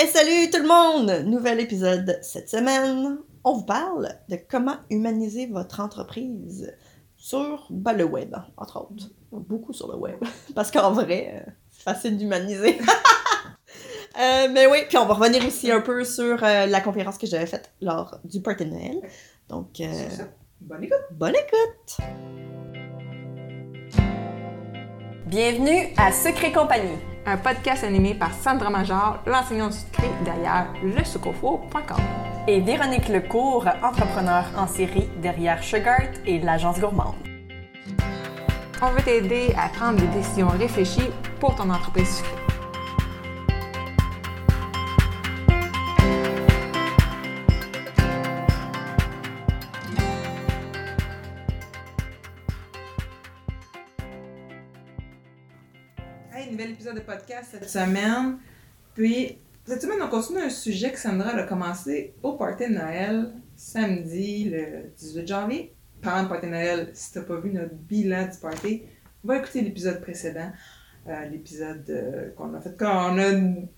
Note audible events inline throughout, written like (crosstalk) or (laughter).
Et salut tout le monde! Nouvel épisode cette semaine. On vous parle de comment humaniser votre entreprise sur ben, le web, entre autres. Beaucoup sur le web. (laughs) Parce qu'en vrai, euh, c'est facile d'humaniser. (laughs) Euh, mais oui, puis on va revenir aussi un peu sur euh, la conférence que j'avais faite lors du party Noël. Donc, euh, C'est ça. Bonne écoute. bonne écoute! Bienvenue à Secret Compagnie. Un podcast animé par Sandra Major, l'enseignante secret derrière lesucofo.com. Et Véronique Lecourt, entrepreneur en série derrière Sugart et l'agence gourmande. On veut t'aider à prendre des décisions réfléchies pour ton entreprise sucrée. Hey, nouvel épisode de podcast cette semaine. Puis, cette semaine, on continue un sujet que Sandra a commencé au party de Noël, samedi, le 18 janvier. Parlant de party de Noël, si t'as pas vu notre bilan du party, va écouter l'épisode précédent. euh, l'épisode euh, qu'on a fait quand on a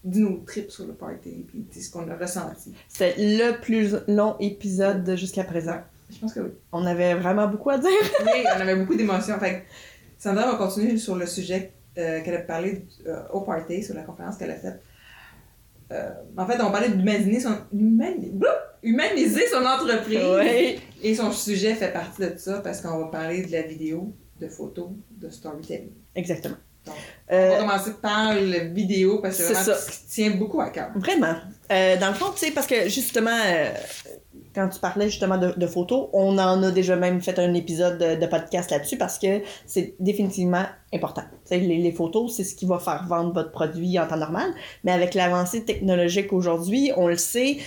dit nos trips sur le party, puis ce qu'on a ressenti. C'est le plus long épisode de jusqu'à présent. Je pense que oui. On avait vraiment beaucoup à dire. Oui, on avait beaucoup d'émotions. Fait que Sandra va continuer sur le sujet euh, qu'elle a parlé euh, au party, sur la conférence qu'elle a faite. Euh, en fait, on parlait d'humaniser son, humani- humaniser son entreprise. Et son sujet fait partie de ça parce qu'on va parler de la vidéo, de photos, de storytelling. Exactement. Donc, Euh, On va commencer par la vidéo parce que c'est vraiment ça. ce qui tient beaucoup à cœur. Vraiment. Euh, dans le fond, tu sais, parce que justement, euh, quand tu parlais justement de, photos, on en a déjà même fait un épisode de, podcast là-dessus parce que c'est définitivement important. Les, photos, c'est ce qui va faire vendre votre produit en temps normal. Mais avec l'avancée technologique aujourd'hui, on le sait,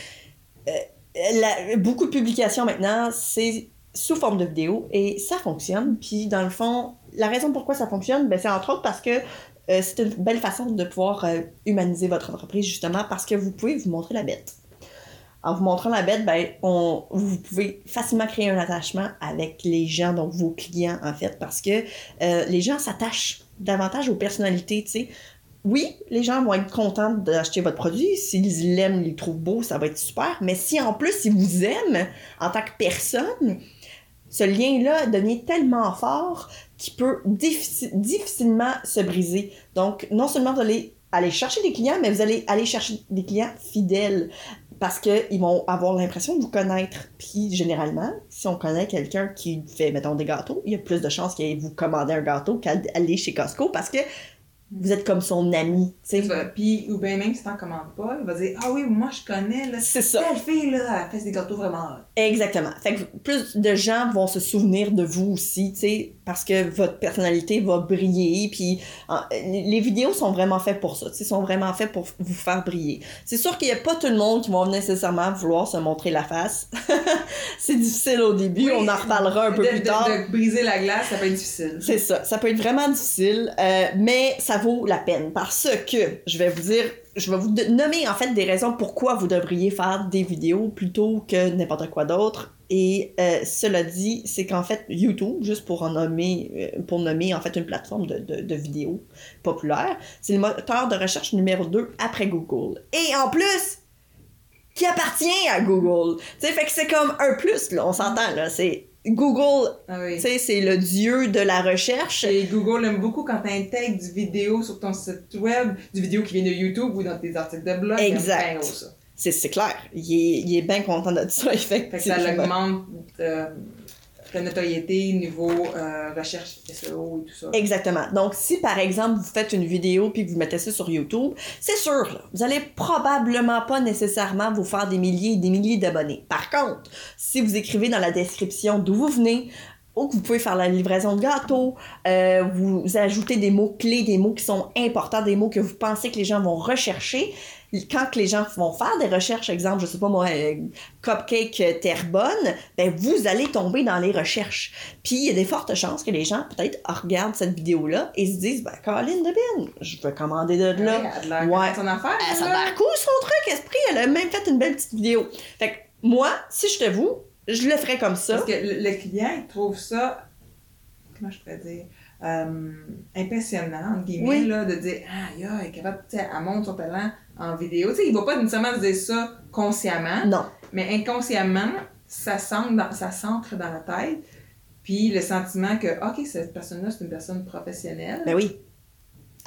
euh, beaucoup de publications maintenant, c'est sous forme de vidéo et ça fonctionne. Puis dans le fond, la raison pourquoi ça fonctionne, ben, c'est entre autres parce que euh, c'est une belle façon de pouvoir euh, humaniser votre entreprise, justement, parce que vous pouvez vous montrer la bête. En vous montrant la bête, ben, on, vous pouvez facilement créer un attachement avec les gens, donc vos clients, en fait, parce que euh, les gens s'attachent davantage aux personnalités, tu. Oui, les gens vont être contents d'acheter votre produit. S'ils l'aiment, ils le trouvent beau, ça va être super. Mais si en plus, ils vous aiment en tant que personne, ce lien-là devient tellement fort qu'il peut diffici- difficilement se briser. Donc, non seulement vous allez aller chercher des clients, mais vous allez aller chercher des clients fidèles parce qu'ils vont avoir l'impression de vous connaître. Puis, généralement, si on connaît quelqu'un qui fait, mettons, des gâteaux, il y a plus de chances qu'il vous commander un gâteau qu'aller chez Costco parce que vous êtes comme son ami. Puis, ou bien même si t'en commandes pas, il va dire Ah oui, moi je connais, là, C'est ça. telle fille, là, elle fait des gâteaux vraiment. Exactement. Fait que plus de gens vont se souvenir de vous aussi, tu sais, parce que votre personnalité va briller. Puis les vidéos sont vraiment faites pour ça, sais, sont vraiment faites pour vous faire briller. C'est sûr qu'il n'y a pas tout le monde qui va nécessairement vouloir se montrer la face. (laughs) c'est difficile au début, Oui, on en reparlera un peu plus de- tard. De, briser la glace, ça peut être difficile. C'est ça. Ça peut être vraiment difficile, euh, mais ça vaut la peine parce que je vais vous dire, je vais vous nommer en fait des raisons pourquoi vous devriez faire des vidéos plutôt que n'importe quoi d'autre. Et euh, cela dit, c'est qu'en fait YouTube, juste pour en nommer, euh, pour nommer en fait une plateforme de, de, de vidéos populaire, c'est le moteur de recherche numéro 2 après Google. Et en plus, qui appartient à Google. Tu sais, fait que c'est comme un plus, là, on s'entend, là. C'est Google, Ah oui. tu sais, c'est le dieu de la recherche. Et Google aime beaucoup quand tu intègres du vidéo sur ton site web, du vidéo qui vient de YouTube ou dans tes articles de blog. Exact. C'est, clair. Il est, il est bien content de (laughs) ça, Fait que ça effectivement. augmente euh, ta notoriété niveau euh, recherche SEO et tout ça. Exactement. Donc, si par exemple vous faites une vidéo puis que vous mettez ça sur YouTube, c'est sûr, là, vous allez probablement pas nécessairement vous faire des milliers et des milliers d'abonnés. Par contre, si vous écrivez dans la description d'où vous venez, ou que vous pouvez faire la livraison de gâteaux, euh, vous ajoutez des mots clés, des mots qui sont importants, des mots que vous pensez que les gens vont rechercher. Quand les gens vont faire des recherches, exemple, je sais pas moi, euh, cupcake euh, terre bonne, ben vous allez tomber dans les recherches. Puis il y a des fortes chances que les gens peut-être regardent cette vidéo-là et se disent, ben Caroline Debine, je veux commander de là. Ouais, son affaire. Ça a cool son truc, esprit. Elle a même fait une belle petite vidéo. Fait que moi, si je te vous, je le ferais comme ça. Parce que le, le client, il trouve ça, comment je pourrais dire, euh, impressionnant, entre guillemets, Oui. là, de dire, ah, ya, elle est capable, elle montre son talent en vidéo. Tu sais, il va pas nécessairement se dire ça consciemment, Non. mais inconsciemment, ça s'ancre dans, ça dans la tête. Puis le sentiment que, OK, cette personne-là, c'est une personne professionnelle. Ben oui.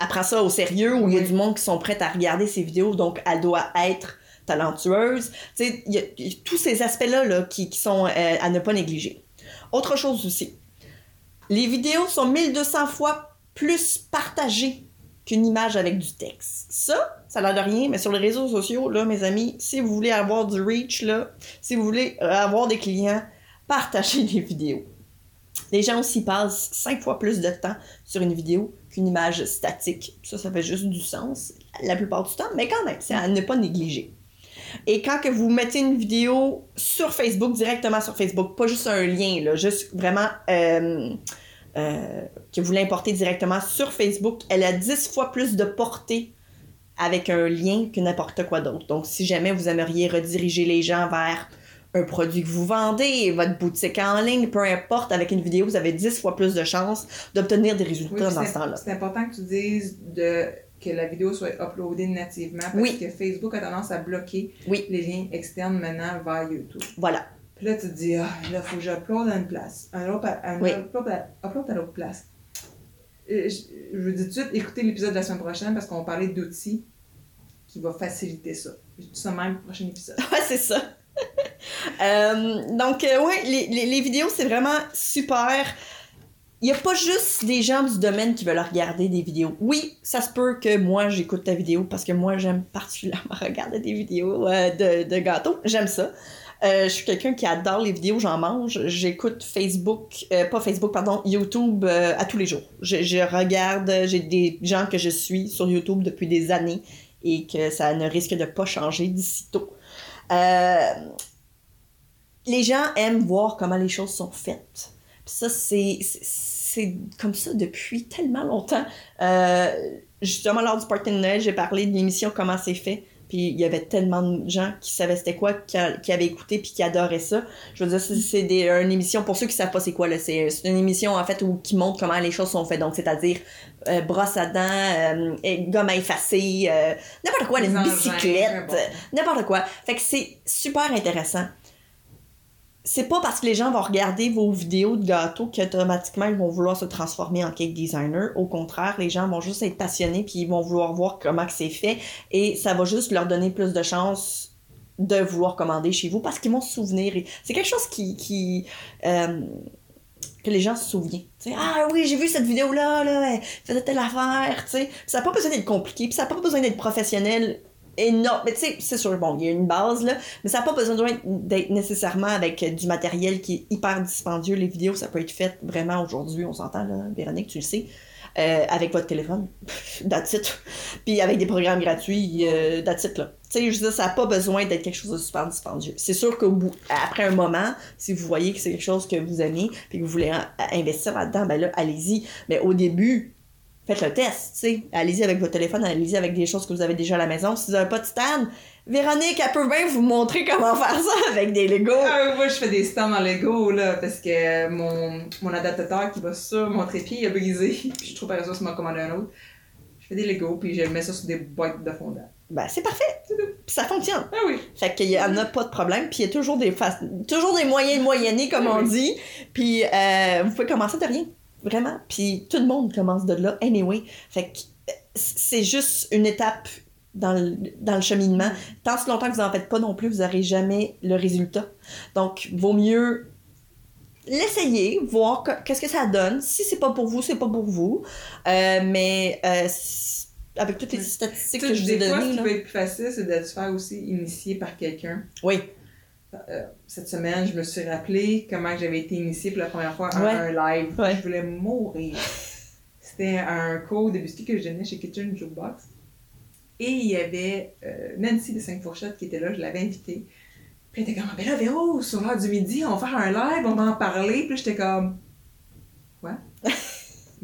Elle prend ça au sérieux, où il y a du monde qui sont prêts à regarder ses vidéos, donc elle doit être talentueuse. Tu sais, il y, a- il y a tous ces aspects-là là, qui, qui sont euh, à ne pas négliger. Autre chose aussi, les vidéos sont 1200 fois plus partagées qu'une image avec du texte. Ça, ça a de rien, mais sur les réseaux sociaux, là, mes amis, si vous voulez avoir du reach, là, si vous voulez euh, avoir des clients, partagez les vidéos. Les gens aussi passent cinq fois plus de temps sur une vidéo qu'une image statique. Ça, ça fait juste du sens la plupart du temps, mais quand même, c'est à ne pas négliger. Et quand que vous mettez une vidéo sur Facebook, directement sur Facebook, pas juste un lien, là, juste vraiment euh, euh, que vous l'importez directement sur Facebook, elle a 10 fois plus de portée avec un lien que n'importe quoi d'autre. Donc, si jamais vous aimeriez rediriger les gens vers un produit que vous vendez, votre boutique en ligne, peu importe, avec une vidéo, vous avez 10 fois plus de chances d'obtenir des résultats dans ce temps-là. C'est important que tu dises de, que la vidéo soit uploadée nativement parce Oui. que Facebook a tendance à bloquer Oui. les liens externes maintenant vers YouTube. Voilà. Puis là, tu te dis, ah, là, faut que j'upload à une place. Un autre, à- un Oui. upload, à, upload à l'autre place. Euh, Je, vous dis tout de suite, écoutez l'épisode de la semaine prochaine parce qu'on va parler d'outils qui va faciliter ça. Je dis ça même au prochain épisode. (laughs) Ouais, c'est ça. (laughs) Euh, donc, euh, ouais, les, les- vidéos, c'est vraiment super. Il n'y a pas juste des gens du domaine qui veulent regarder des vidéos. Oui, ça se peut que moi, j'écoute ta vidéo parce que moi, j'aime particulièrement (laughs) regarder des vidéos de, de gâteaux. J'aime ça. Euh, je suis quelqu'un qui adore les vidéos, j'en mange. J'écoute Facebook, euh, pas Facebook, pardon, YouTube euh, à tous les jours. Je, regarde, j'ai des gens que je suis sur YouTube depuis des années et que ça ne risque de pas changer d'ici tôt. Les gens aiment voir comment les choses sont faites. Ça, c'est, comme ça depuis tellement longtemps. Justement, lors du party de Noël, j'ai parlé de l'émission Comment c'est fait. Puis il y avait tellement de gens qui savaient c'était quoi, qui, avaient écouté puis qui adoraient ça. Je veux dire, c'est, une émission, pour ceux qui savent pas c'est quoi, c'est, une émission en fait où, qui montre comment les choses sont faites. Donc, c'est-à-dire euh, brosse à dents, euh, gomme à effacer, euh, n'importe quoi, Les une bicyclette, n'importe quoi. Fait que c'est super intéressant. C'est pas parce que les gens vont regarder vos vidéos de gâteaux qu'automatiquement ils vont vouloir se transformer en cake designer. Au contraire, les gens vont juste être passionnés puis ils vont vouloir voir comment c'est fait et ça va juste leur donner plus de chances de vouloir commander chez vous parce qu'ils vont se souvenir. C'est quelque chose qui, euh, que les gens se souviennent. Ah oui, j'ai vu cette vidéo-là, là, faisait telle affaire, tu sais. Puis Ça n'a pas besoin d'être compliqué, puis ça n'a pas besoin d'être professionnel énorme. Mais tu sais, c'est sûr, bon, il y a une base, là, mais ça n'a pas besoin d'être nécessairement avec euh, du matériel qui est hyper dispendieux. Les vidéos, ça peut être fait vraiment aujourd'hui, on s'entend, là, Véronique, tu le sais, euh, avec votre téléphone, (laughs) that's it. Puis avec des programmes gratuits, euh, là. Tu sais, je veux dire, ça n'a pas besoin d'être quelque chose de super dispendieux. C'est sûr qu'au bout, après un moment, si vous voyez que c'est quelque chose que vous aimez, puis que vous voulez investir là-dedans, ben là, allez-y. Mais au début, faites le test, tu sais. Allez-y avec votre téléphone, allez-y avec des choses que vous avez déjà à la maison. Si vous n'avez pas de stand, Véronique, elle peut bien vous montrer comment faire ça (laughs) avec des Legos. Ah, moi, je fais des stands en Lego, là, parce que mon, mon adaptateur qui va sur mon trépied il a brisé. (laughs) Puis je trouve par exemple, m'a commandé un autre. Je fais des Lego, puis je mets ça sur des boîtes de fondant. Ben, c'est parfait. Puis ça fonctionne. Ah oui. Fait qu'il y en a pas de problème. Puis il y a toujours des, fa- toujours des moyens de moyenner, comme on Oui. dit. Puis euh, vous pouvez commencer de rien. Vraiment. Puis tout le monde commence de là, anyway. Fait que c'est juste une étape dans le, dans le cheminement. Tant si longtemps que vous en faites pas non plus, vous n'aurez jamais le résultat. Donc, vaut mieux l'essayer, voir que- qu'est-ce que ça donne. Si c'est pas pour vous, c'est pas pour vous. Euh, mais euh, avec toutes les statistiques que je vous ai fois, ce données, qui peut être plus facile, c'est de se faire aussi initier par quelqu'un. Oui. Euh, cette semaine, je me suis rappelé comment j'avais été initiée pour la première fois à Ouais. un live. Ouais. Je voulais mourir. (laughs) C'était un cours de biscuits que je donnais chez Kitchen Jukebox. Et il y avait euh, Nancy de 5 Fourchettes qui était là, je l'avais invitée. Puis elle était comme, ben là, Véro, sur l'heure du midi, on va faire un live, on va en parler. Puis j'étais comme, quoi?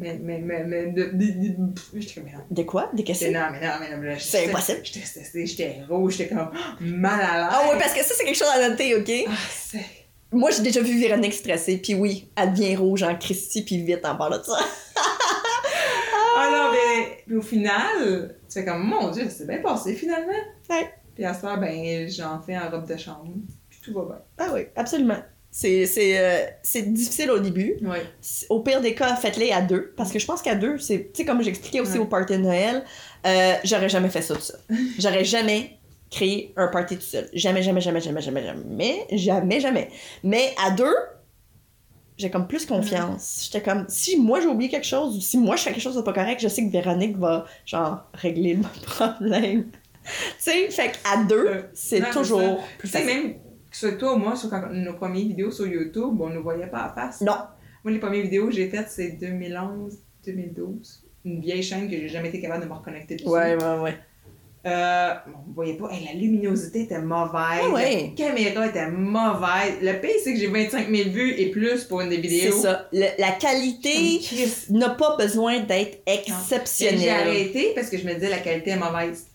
Mais, mais, mais, mais, de, de- de- j'étais comme, mais non. De quoi? Des questions? non, mais non, mais non, C'est impossible. J'étais stressée, j'étais rouge, j'étais comme, (gasps) mal à l'aise. Ah oui, parce que ça, c'est quelque chose à noter, OK? Ah, c'est... Moi, j'ai déjà vu Véronique stressée, puis oui, elle devient rouge en Christie, puis vite en parlant de ça. (laughs) Ah non, mais puis au final, tu fais comme, mon Dieu, c'est bien passé finalement. Ouais. Puis à ce soir, ben, j'en fais en robe de chambre. Puis tout va bien. Ah oui, absolument. C'est, euh, difficile au début. Oui. Au pire des cas, faites-les à deux. Parce que je pense qu'à deux, c'est. Tu sais, comme j'expliquais aussi au party de Noël, euh, j'aurais jamais fait ça tout seul. (laughs) J'aurais jamais créé un party tout seul. Jamais, jamais, jamais, jamais, jamais, jamais, jamais, jamais. Mais à deux, j'ai comme plus confiance. J'étais comme, si moi j'ai oublié quelque chose ou si moi je fais quelque chose de pas correct, je sais que Véronique va, genre, régler le (laughs) problème. (laughs) tu sais, fait qu'à deux, Euh, c'est toujours Tu sais, même ou moi, sur quand- nos premières vidéos sur YouTube, on ne voyait pas à face. Non. Moi, les premières vidéos que j'ai faites, c'est 2011, 2012. Une vieille chaîne que j'ai jamais été capable de me reconnecter dessus. Ouais, ouais, ouais. Euh, on voyait pas. Hey, la luminosité était mauvaise. Ah ouais. La caméra était mauvaise. Le pire, c'est que j'ai 25 000 vues et plus pour une des C'est vidéos. ça. Le- la qualité n'a pas besoin d'être J'ai exceptionnelle. arrêté parce que je me disais la qualité est mauvaise.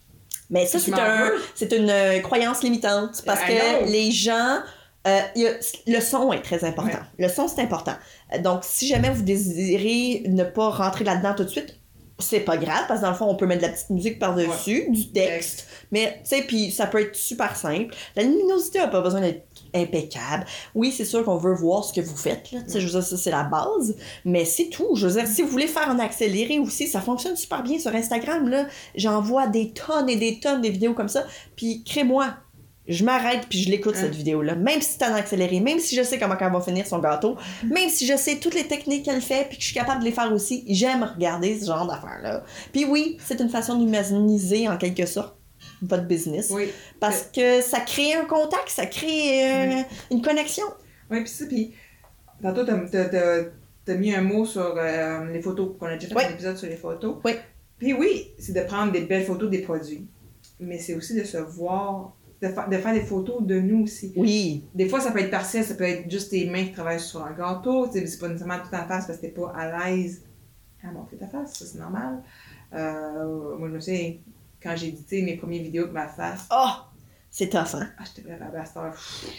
Mais ça, c'est un, c'est une euh, croyance limitante parce que les gens. euh, a- le son est très important. Le son, c'est important. Donc, si jamais vous désirez ne pas rentrer là-dedans tout de suite, c'est pas grave parce que dans le fond, on peut mettre de la petite musique par-dessus, du texte. Mais, tu sais, puis ça peut être super simple. La luminosité n'a pas besoin d'être impeccable. Oui, c'est sûr qu'on veut voir ce que vous faites, là. Je veux dire, ça, c'est la base. Mais c'est tout. Je veux dire, si vous voulez faire en accéléré aussi, ça fonctionne super bien sur Instagram, là. J'envoie des tonnes et des tonnes de vidéos comme ça. Puis, crée-moi. Je m'arrête puis je l'écoute Hein? cette vidéo-là. Même si c'est en accéléré, même si je sais comment elle va finir son gâteau, même si je sais toutes les techniques qu'elle fait puis que je suis capable de les faire aussi, j'aime regarder ce genre d'affaires-là. Puis oui, c'est une façon d'humaniser en quelque sorte votre business. Oui. Parce que ça crée un contact, ça crée euh, une connexion. Oui, puis ça, puis tantôt, t'as, t'as mis un mot sur euh, les photos, qu'on a déjà fait Oui. un épisode sur les photos. Oui. Puis oui, c'est de prendre des belles photos des produits, mais c'est aussi de se voir, de, fa- de faire des photos de nous aussi. Oui, Des fois, ça peut être partiel, ça peut être juste tes mains qui travaillent sur un gâteau, tu sais, c'est pas nécessairement tout en face parce que t'es pas à l'aise à montrer ta face, ça c'est normal. Euh, moi, je me souviens, quand j'ai édité mes premières vidéos de ma face, oh, c'est tough, hein? ah, j'étais prête à la star.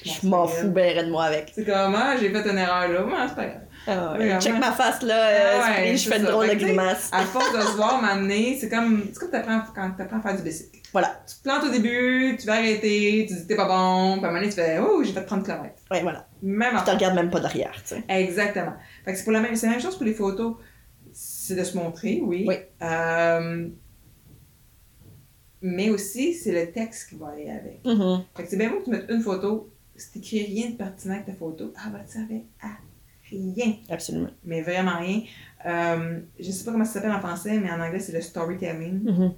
Je m'en fous ben de moi avec. C'est comment, j'ai fait une erreur là, moi, c'est pas grave. Ah ouais. Check vraiment. ma face, là, euh, Ah ouais, Spring, je fais une drôle de tu grimace. À force de se voir m'amener, c'est comme, c'est comme t'apprends, quand t'apprends à faire du bicycle. Voilà. Tu te plantes au début, tu vas arrêter, tu dis t'es pas bon, puis à un moment donné, tu fais, oh, j'ai fait 30 km. Ouais, voilà. Même Je te affaire. regarde même pas derrière, tu sais. Exactement. Fait que c'est pour la même, c'est la même chose pour les photos. C'est de se montrer, oui. Oui. Euh, mais aussi, c'est le texte qui va aller avec. Mhm. Fait que c'est bien beau que tu mettes une photo, si t'écris rien de pertinent avec ta photo, ah, va te servir à rien. Absolument. Mais vraiment rien. Euh, je sais pas comment ça s'appelle en français, mais en anglais, c'est le storytelling. Mhm.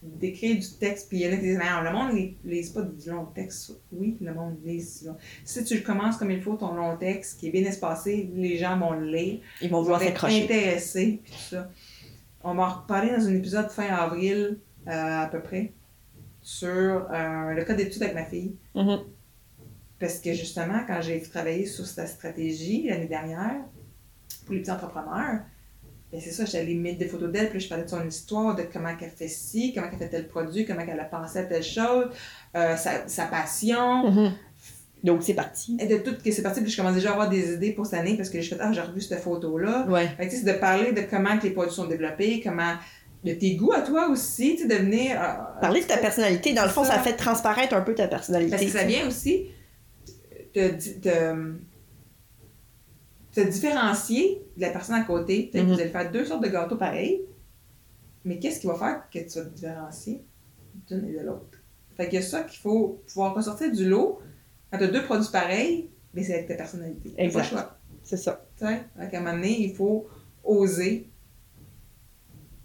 D'écrire du texte, puis il y en a qui disent, Mais le monde ne lise pas du long texte. Oui, le monde lise du long. Si tu commences comme il faut, ton long texte, qui est bien espacé, les gens vont le lire. Ils vont vouloir s'accrocher. intéressés, puis tout ça. On va en reparler dans un épisode fin avril, à peu près, sur euh, le cas d'études avec ma fille. Mhm. Parce que justement, quand j'ai travaillé sur cette stratégie l'année dernière, pour les petits entrepreneurs, ben c'est ça, j'allais mettre des photos d'elle, puis je parlais de son histoire, de comment elle fait ci, comment elle fait tel produit, comment elle a pensé à telle chose, euh, sa, sa passion, Mhm. Donc, c'est parti. et de tout que c'est parti, puis je commence déjà à avoir des idées pour cette année, parce que je fais, ah, j'ai revu cette photo-là. Ouais. C'est de parler de comment que les produits sont développés, comment, de tes goûts à toi aussi, tu sais, de venir... euh, Parler de ta personnalité, dans le fond, Ça. ça fait transparaître un peu ta personnalité. Parce que ça vient aussi te, te, te différencier de la personne à côté. Peut-être que Mhm. vous allez faire deux sortes de gâteaux pareils, mais qu'est-ce qui va faire que tu vas te différencier d'une et de l'autre? Fait qu'il y a ça qu'il faut pouvoir ressortir du lot. Quand tu as deux produits pareils, mais c'est avec ta personnalité. Exact. C'est ça. Tu sais, qu'à un moment donné, il faut oser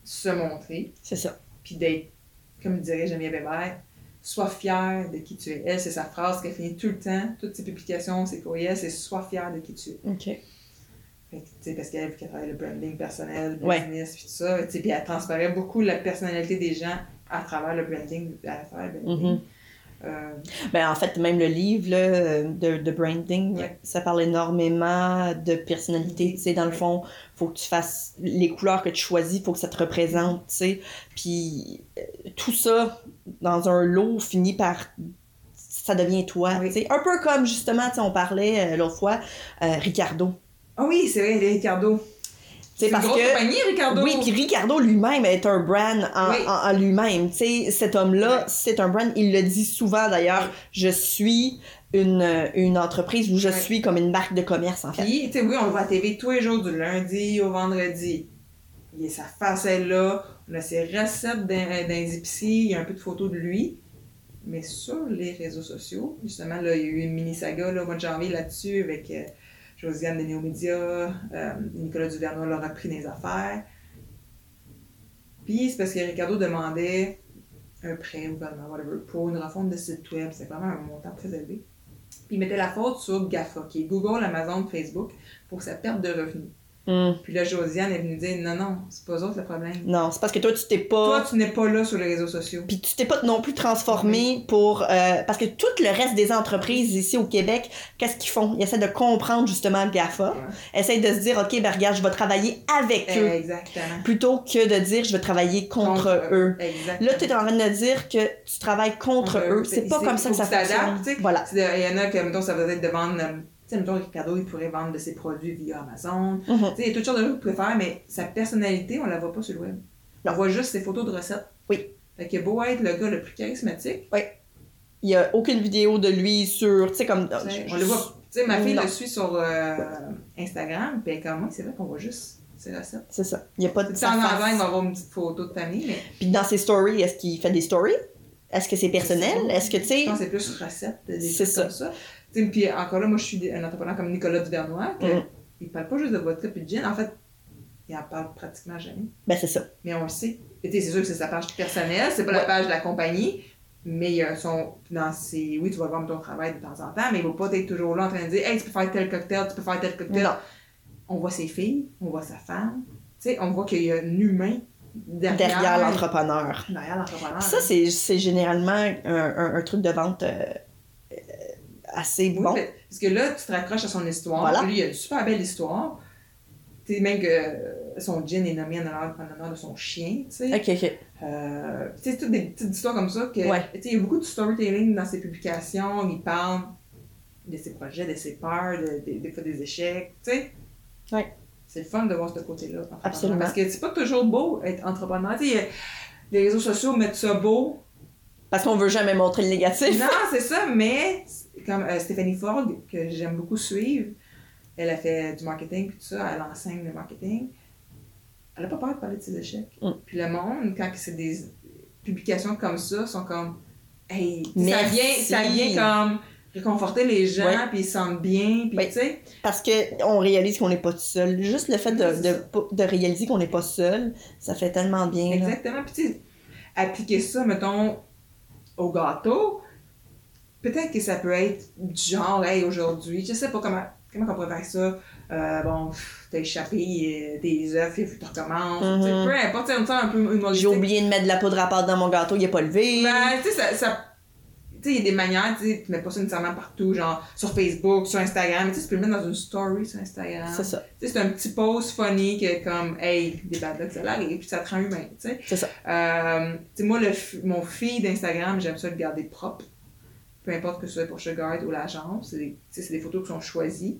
se montrer C'est ça. puis d'être, comme dirait Geneviève Weber, sois fier de qui tu es. Elle, c'est sa phrase qu'elle finit tout le temps, toutes ses publications, ses courriels, c'est sois fier de qui tu es. OK. Fait que, tu sais, parce qu'elle, vu qu'elle travaille le branding personnel, le Ouais. business, puis tout ça, tu sais, puis elle transparaît beaucoup la personnalité des gens à travers le branding, à travers le branding. Mhm. Euh, Ben, en fait, même le livre là, de, de branding, Ouais. ça parle énormément de personnalité. Tu sais, dans le Ouais. fond, faut que tu fasses les couleurs que tu choisis, faut que ça te représente, tu sais. Puis euh, tout ça, dans un lot, finit par. Ça devient toi. Oui. tu sais. Un peu comme, justement, on parlait euh, l'autre fois, euh, Ricardo. Ah oui, c'est vrai, Ricardo. C'est parce une grosse que. compagnie, Ricardo. Oui, puis Ricardo lui-même est un brand en, Oui. en- en lui-même. Tu sais, cet homme-là, c'est un brand. Il le dit souvent d'ailleurs. Je suis une, une entreprise où je Ouais. suis comme une marque de commerce, en fait. Puis, tu sais, oui, on le voit à TV tous les jours, du lundi au vendredi. Il a sa face là, on a ses recettes dans, dans les épiceries, il y a un peu de photos de lui. Mais sur les réseaux sociaux, justement, là, il y a eu une mini-saga là, au mois de janvier là-dessus avec euh, Josiane de Néomédia, euh, Nicolas Duvernois l'a repris dans les affaires. Puis c'est parce que Ricardo demandait un prêt ou whatever, whatever, pour une refonte de site web. C'est vraiment un montant très élevé. Il mettait la faute sur GAFA, qui est Google, Amazon, Facebook, pour sa perte de revenus. Hum. Puis là, Josiane est venue dire non, non, c'est pas eux autres le problème. Non, c'est parce que toi, tu t'es pas. Toi, tu n'es pas là sur les réseaux sociaux. Puis tu t'es pas non plus transformé pour... euh, parce que tout le reste des entreprises ici au Québec, qu'est-ce qu'ils font? Ils essaient de comprendre justement le GAFA. Ouais. Essayent de se dire, OK, ben regarde, je vais travailler avec eux. Exactement. Plutôt que de dire, je vais travailler contre, eux. Exactement. Là, tu es en train de dire que tu travailles contre, Contre eux. C'est pas comme ça que ça fonctionne. Voilà. Il y en a que, mettons, ça va être de vendre. Sais, mettons, Ricardo, il pourrait vendre de ses produits via Amazon. Mhm. Tu sais, il y a toutes sortes de choses qu'il pourrait faire, mais sa personnalité, on la voit pas sur le web. On voit juste ses photos de recettes. Oui. Fait que beau être le gars le plus charismatique, Il y a aucune vidéo de lui sur, tu sais, comme... sais, on le voit. Tu sais, ma fille Non. le suit sur euh, Instagram, puis comme moi, c'est vrai qu'on voit juste ses recettes. C'est ça. Il y a pas de De temps en temps, il va avoir une petite photo de famille, mais Puis dans ses stories, est-ce qu'il fait des stories? Est-ce que c'est personnel? Est-ce que, tu sais... je pense que c'est plus recettes, des C'est choses ça. comme ça. Puis encore là, moi, je suis un entrepreneur comme Nicolas Duvernois, que Mm. il parle pas juste de vodka puis de gin. En fait, il en parle pratiquement jamais. Ben, c'est ça. Mais on le sait. Et c'est sûr que c'est sa page personnelle, c'est pas la page de la compagnie. Mais il son. Dans ses. Oui, tu vas voir ton travail de temps en temps, mais il va pas être toujours là en train de dire Hey, tu peux faire tel cocktail, tu peux faire tel cocktail. Non. On voit ses filles, on voit sa femme. Tu sais, on voit qu'il y a un humain derrière, Derrière l'entrepreneur. Derrière l'entrepreneur. Ça, c'est c'est généralement un, un- un truc de vente euh, assez Oui, bon. parce que là, tu te raccroches à son histoire. Voilà. Lui, il a une super belle histoire. Tu sais, même que euh, son gin est nommé en honneur, en honneur de son chien, tu sais. Ok, ok. Euh, tu sais, toutes des petites histoires comme ça. Que, Ouais. tu sais, Il y a beaucoup de storytelling dans ses publications. Il parle de ses projets, de ses peurs, de- de- des fois des échecs, tu sais. Ouais. C'est le fun de voir ce côté-là. Absolument. Parce que c'est pas toujours beau être entrepreneur. Tu sais, les réseaux sociaux mettent ça beau, Parce qu'on veut jamais montrer le négatif. non, c'est ça, mais comme euh, Stéphanie Ford, que j'aime beaucoup suivre, elle a fait du marketing puis tout ça, elle enseigne le marketing. Elle a pas peur de parler de ses échecs. Mm. Puis le monde, quand c'est des publications comme ça, sont comme Hey, ça vient, ça vient comme réconforter les gens, Ouais. puis ils se sentent bien, puis tu sais. Parce que on réalise qu'on n'est pas tout seul. Juste le fait de, de, de réaliser qu'on n'est pas seul, ça fait tellement bien. Exactement. Puis tu sais, appliquer ça, mettons, au gâteau, peut-être que ça peut être du genre, hey, aujourd'hui, je sais pas comment, comment on pourrait faire ça. Euh, bon, t'as échappé euh, tes œufs, il faut que tu recommences. Mhm. Peu importe, sent un peu humoristique. J'ai oublié de mettre de la poudre à pâte dans mon gâteau, il est pas levé. Ben, tu sais, ça. ça tu sais, il y a des manières, tu sais, tu mets pas ça nécessairement partout, genre sur Facebook, sur Instagram, tu sais, tu peux le mettre dans une story sur Instagram. c'est ça, Tu sais, c'est un petit post funny que comme, hey, des bad ça arrive, puis ça te rend humain, tu sais. c'est ça. Euh, tu sais, moi, le, mon feed d'Instagram, j'aime ça le garder propre. Peu importe que ce soit pour Sugar ou l'agence. C'est des, des photos qui sont choisies.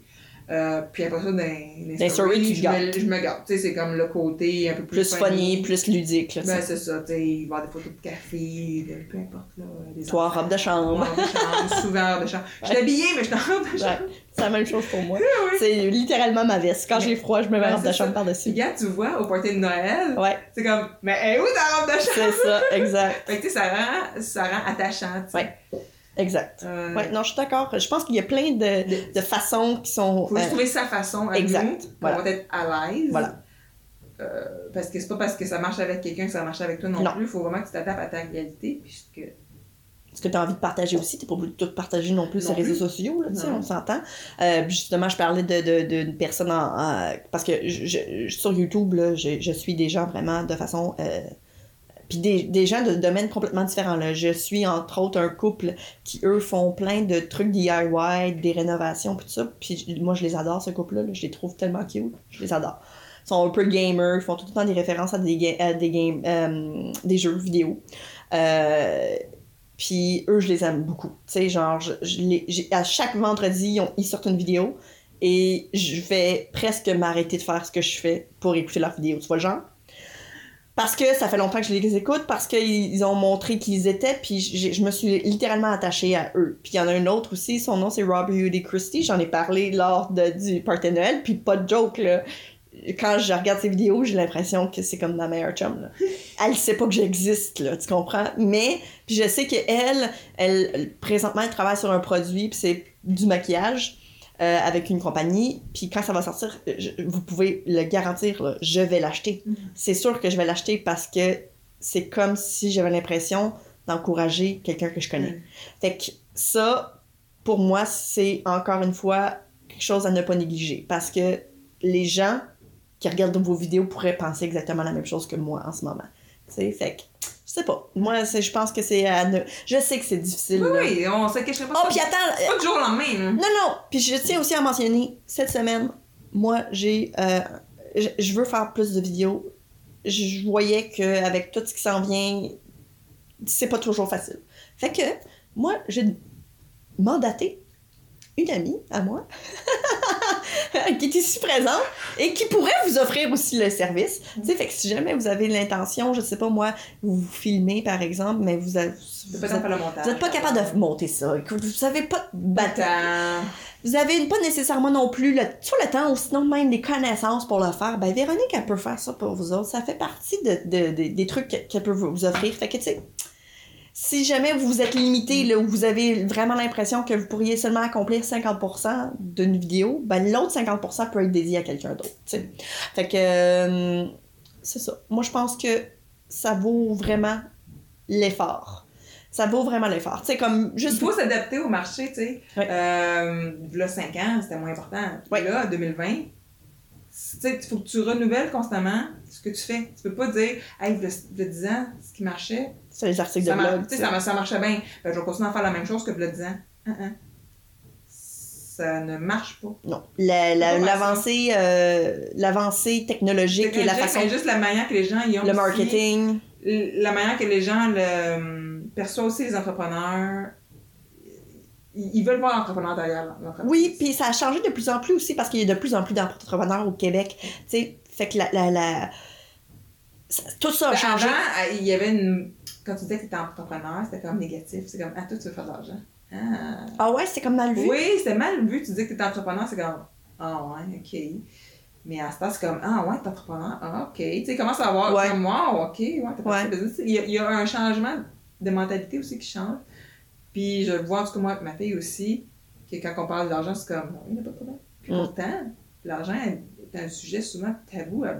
Euh, puis après ça, dans, les Dans les stories, je, me, je me garde. Tu sais, c'est comme le côté un peu plus, Plus funny, plus ludique. Là, Ben, c'est ça. Tu sais, il va y avoir des photos de café, de, peu importe. Là, des Toi, enfants. robe de chambre. Robe de chambre, (laughs) souvent robe de chambre. Je suis habillée, mais je suis en robe de chambre. Ouais, c'est la même chose pour moi. C'est littéralement ma veste. Quand j'ai froid, je me mets la robe de chambre par-dessus. Gars, tu vois, au party de Noël, Ouais, c'est comme, mais est où ta robe de chambre? c'est ça, exact. Fait que, tu sais, ça rend, ça rend attachant, tu sais. Ouais. Exact. Euh, Ouais, non, je suis d'accord. Je pense qu'il y a plein de, de façons qui sont. faut euh, trouver sa façon à exact. nous, Voilà. être à l'aise. Voilà. Euh, parce que c'est pas parce que ça marche avec quelqu'un que ça marche avec toi non, Non. plus. Il faut vraiment que tu t'adaptes à ta réalité. Puisque... ce que tu as envie de partager aussi. Tu pas obligé de tout partager non plus sur les réseaux sociaux, là, tu sais, Non. on s'entend. Euh, justement, je parlais d'une de, de, personne en, en- Parce que je, je- sur YouTube, là, je, je suis des gens vraiment de façon. Des, gens de domaines complètement différents. Là. Je suis entre autres un couple qui, eux, font plein de trucs DIY, des rénovations, puis tout ça. Puis moi, je les adore, ce couple-là. là. Je les trouve tellement cute. Je les adore. Ils sont un peu gamers, ils font tout le temps des références à des, à euh, des jeux vidéo. Euh, puis eux, je les aime beaucoup. Tu sais, genre, à chaque vendredi, ils, ils sortent une vidéo et je vais presque m'arrêter de faire ce que je fais pour écouter leurs vidéos. Tu vois genre? Parce que ça fait longtemps que je les écoute, parce qu'ils ont montré qui ils étaient, puis je me suis littéralement attachée à eux. Puis il y en a un autre aussi, son nom c'est Robert Hoodie Christie, j'en ai parlé lors de, du party Noël, puis pas de joke, là. Quand je regarde ses vidéos, j'ai l'impression que c'est comme ma meilleure chum, là. Elle sait pas que j'existe, là, tu comprends? Mais, puis je sais qu'elle, elle, elle, présentement, elle travaille sur un produit, puis c'est du maquillage. Euh, avec une compagnie, puis quand ça va sortir, je- vous pouvez le garantir, là, je vais l'acheter Mhm. c'est sûr que je vais l'acheter parce que c'est comme si j'avais l'impression d'encourager quelqu'un que je connais. Mm. Fait que ça, pour moi, c'est encore une fois quelque chose à ne pas négliger parce que les gens qui regardent vos vidéos pourraient penser exactement la même chose que moi en ce moment. Sais, fait que, je sais pas. Moi, je pense que c'est à ne... Je sais que c'est difficile. Oui, là. oui, on se cacherait pas Oh, puis attends, pas du jour au lendemain. non, non. Puis je tiens aussi à mentionner, cette semaine, moi, j'ai... euh, je, veux faire plus de vidéos. Je, je voyais qu'avec tout ce qui s'en vient, c'est pas toujours facile. Fait que, moi, j'ai mandaté une amie à moi, (laughs) qui est ici présente, et qui pourrait vous offrir aussi le service. Tu sais, fait que si jamais vous avez l'intention, je sais pas moi, vous vous filmez par exemple, mais vous pas êtes, vous pas capable de monter ça. Écoute, Vous avez pas de. Vous avez pas nécessairement non plus le, sur le temps ou sinon même des connaissances pour le faire. Ben, Véronique, elle peut faire ça pour vous autres. Ça fait partie de, de- de- des trucs que- qu'elle peut vous vous offrir. Fait que, tu sais, si jamais vous êtes limité, là, ou vous avez vraiment l'impression que vous pourriez seulement accomplir 50% d'une vidéo, ben, l'autre 50% peut être dédié à quelqu'un d'autre, tu sais. Fait que, euh, c'est ça. Moi, je pense que ça vaut vraiment l'effort. Ça vaut vraiment l'effort. Tu sais, comme Il juste. faut s'adapter au marché, tu sais. Ouais. Euh, là, 5 ans, c'était moins important. Ouais. Là, 2020, tu sais, il faut que tu renouvelles constamment ce que tu fais. Tu peux pas dire, hey, le, le 10 ans, ce qui marchait, C'est les articles ça, de blog. tu sais, ça, ça marchait bien. Ben, je vais continuer à faire la même chose que le 10 ans. Hein, hein. Ça ne marche pas. Non. La- la- L'avancée euh, l'avancée technologique et la façon. mais juste la manière que les gens y ont Le aussi- marketing. la manière que les gens le, perçoivent aussi les entrepreneurs. Ils, veulent voir l'entrepreneur derrière. Oui, puis ça a changé de plus en plus aussi parce qu'il y a de plus en plus d'entrepreneurs au Québec. Tu sais, fait que la. la, la- ça- tout ça a Ben, changé. Avant, euh, il y avait une. Quand tu disais que tu étais entrepreneur, c'était comme négatif. C'est comme, ah, toi, tu veux faire de l'argent. Ah. Ah ouais, c'est comme mal vu. Oui, c'était mal vu. Tu disais que tu étais entrepreneur, c'est comme, ah ouais, ok. Mais à ce temps, c'est comme, ah ouais, t'es entrepreneur, ah ok. Tu sais, commence à avoir, Ouais. comme moi, ok, ouais, t'as Ouais. pas de business. Il y, a, il y a un changement de mentalité aussi qui change. Puis je le vois, en tout cas, moi, avec ma fille aussi, que quand on parle d'argent, c'est comme, non, il n'y a pas de problème. Puis Mm. pourtant, l'argent est un sujet souvent tabou à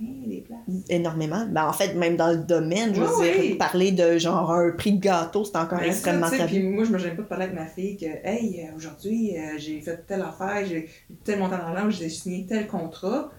des places. Énormément. Ben, en fait, même dans le domaine, je veux Oui, dire, oui. parler de genre un prix de gâteau, c'est encore Ben, extrêmement ça, sais. Puis moi, je me gêne pas de parler avec ma fille que, hey, euh, aujourd'hui, euh, j'ai fait telle affaire, j'ai eu tel montant d'argent, j'ai signé tel contrat.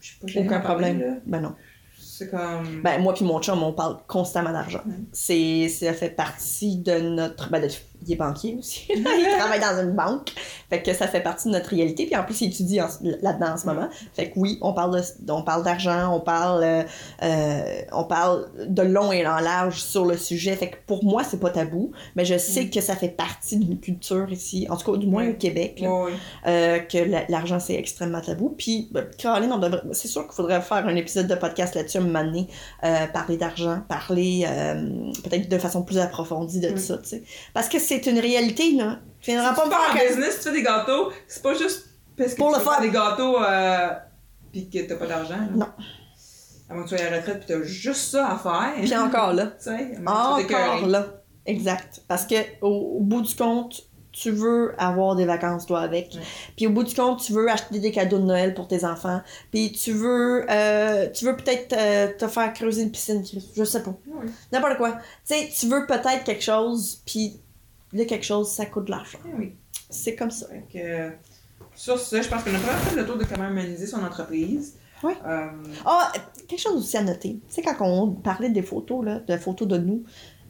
Je suis pas gênée Aucun parler, problème. là. Ben non. C'est comme. Ben, moi puis mon chum, on parle constamment d'argent. C'est, ça fait partie de notre... Ben, de- il est banquier aussi. (laughs) il travaille dans une banque. Fait que ça fait partie de notre réalité. Puis en plus, il étudie là-dedans en ce moment. Fait que oui, on parle, de, on parle d'argent, on parle, euh, euh, on parle de long et en large sur le sujet. Fait que pour moi, c'est pas tabou. Mais je sais Mm. que ça fait partie d'une culture ici, en tout cas du moins Ouais. au Québec, là, ouais. euh, que la- l'argent c'est extrêmement tabou. Puis, ben, Caroline, devrait, c'est sûr qu'il faudrait faire un épisode de podcast là-dessus, donné, euh, parler d'argent, parler euh, peut-être de façon plus approfondie de Mm. tout ça, tu sais. Parce que c'est une réalité, là. Tu viendras pas me faire que- business, tu fais des gâteaux, c'est pas juste parce que Pour tu le fun. des gâteaux euh, pis que t'as pas d'argent. là. Non. À moins que tu sois à la retraite pis t'as juste ça à faire. Puis encore là. (laughs) Tu sais, à moins que tu sois Encore là. Exact. Parce que au, au bout du compte, tu veux avoir des vacances, toi, avec. Ouais. Puis au bout du compte, tu veux acheter des cadeaux de Noël pour tes enfants. Puis tu veux, euh, tu veux peut-être euh, te faire creuser une piscine, je sais pas. Oui. N'importe quoi. Tu sais, tu veux peut-être quelque chose, puis là, quelque chose, ça coûte de l'argent. Oui. C'est comme ça. Euh, sur ça, je pense qu'on a pas fait le tour de comment humaniser son entreprise. Ouais. Euh, Ah, quelque chose aussi à noter. Tu sais, quand on parlait des photos, là, de photos de nous,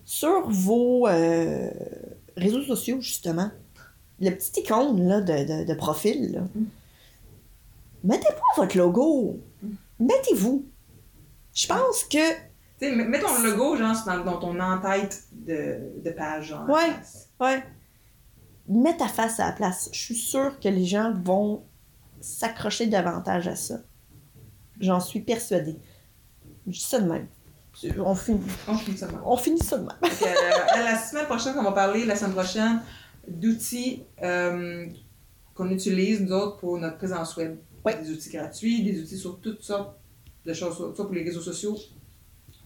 sur vos euh, réseaux sociaux, justement, le petit icône là, de, de, de profil, là, Mm. mettez pas votre logo. Mettez-vous. Je pense que. Sais, mets ton logo, genre, dans, dans ton en-tête de, de page, genre. Ouais. Ouais. mets ta face à la place. Je suis sûre que les gens vont s'accrocher davantage à ça. J'en suis persuadée. Je dis ça de même. On finit, On finit ça de même. on finit ça de même. Euh, à la semaine prochaine, on va parler, la semaine prochaine, d'outils euh, qu'on utilise, nous autres, pour notre présence web. Ouais. Des outils gratuits, des outils sur toutes sortes de choses, soit pour les réseaux sociaux.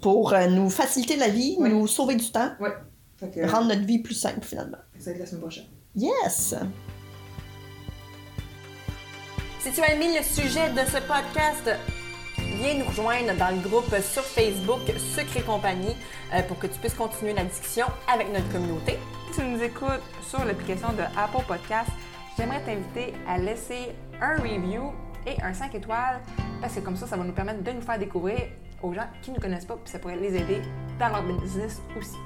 Pour euh, nous faciliter la vie, nous sauver du temps, Fait que, rendre notre vie plus simple finalement. ça va être la semaine prochaine. Yes! Si tu as aimé le sujet de ce podcast, viens nous rejoindre dans le groupe sur Facebook Secret Compagnie euh, pour que tu puisses continuer la discussion avec notre communauté. Si tu nous écoutes sur l'application de Apple Podcast, j'aimerais t'inviter à laisser un review et un 5 étoiles parce que comme ça, ça va nous permettre de nous faire découvrir aux gens qui ne nous connaissent pas puis ça pourrait les aider dans leur business aussi.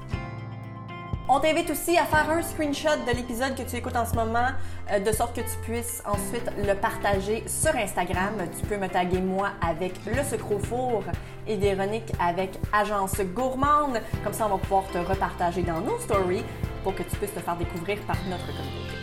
On t'invite aussi à faire un screenshot de l'épisode que tu écoutes en ce moment, euh, de sorte que tu puisses ensuite le partager sur Instagram. Tu peux me taguer moi avec Le Sucre Four et Véronique avec Agence Gourmande. Comme ça, on va pouvoir te repartager dans nos stories pour que tu puisses te faire découvrir par notre communauté.